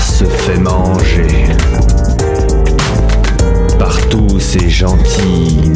se fait manger. Par tous ces gentils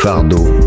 tous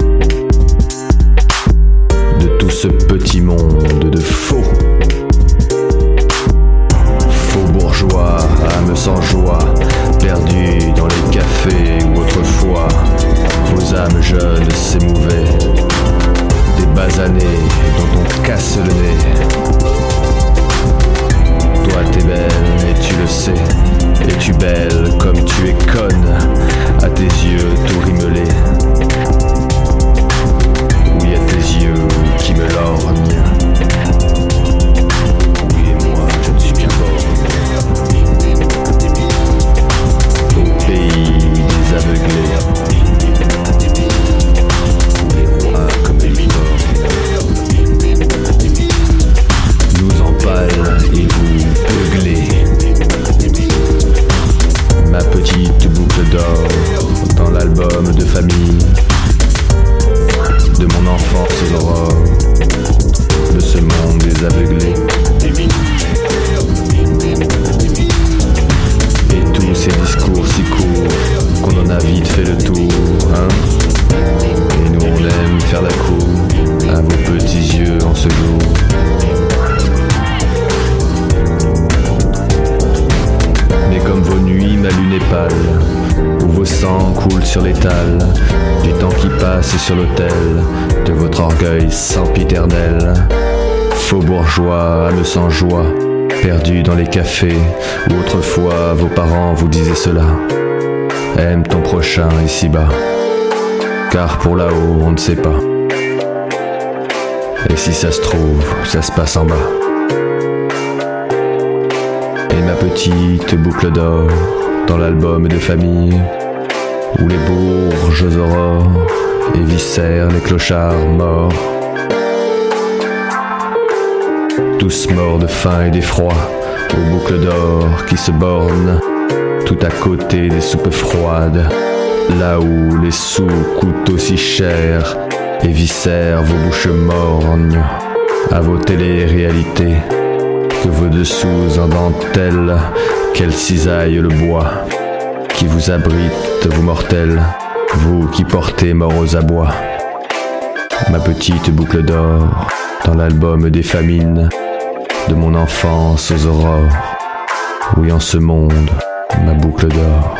dans l'album de famille de mon enfance aux aurores de ce monde des aveuglés. Et tous ces discours si courts qu'on en a vite fait le tour, hein Et nous on aime faire la cour à vos petits yeux en ce jour. Où vos sangs coulent sur l'étal, du temps qui passe sur l'autel, de votre orgueil sempiternel. Faux bourgeois, âme sans joie, perdus dans les cafés, où autrefois vos parents vous disaient cela. Aime ton prochain ici-bas, car pour là-haut on ne sait pas. Et si ça se trouve, ça se passe en bas. Et ma petite boucle d'or dans l'album de famille où les bourges aurores éviscèrent les clochards morts. Tous morts de faim et d'effroi aux boucles d'or qui se bornent tout à côté des soupes froides, là où les sous coûtent aussi cher éviscèrent vos bouches morgnes à vos télé-réalités que vos dessous en dentelle, qu'elle cisaille le bois, qui vous abrite, vous mortels, vous qui portez mort aux abois. Ma petite boucle d'or, dans l'album des famines, de mon enfance aux aurores, oui en ce monde, ma boucle d'or.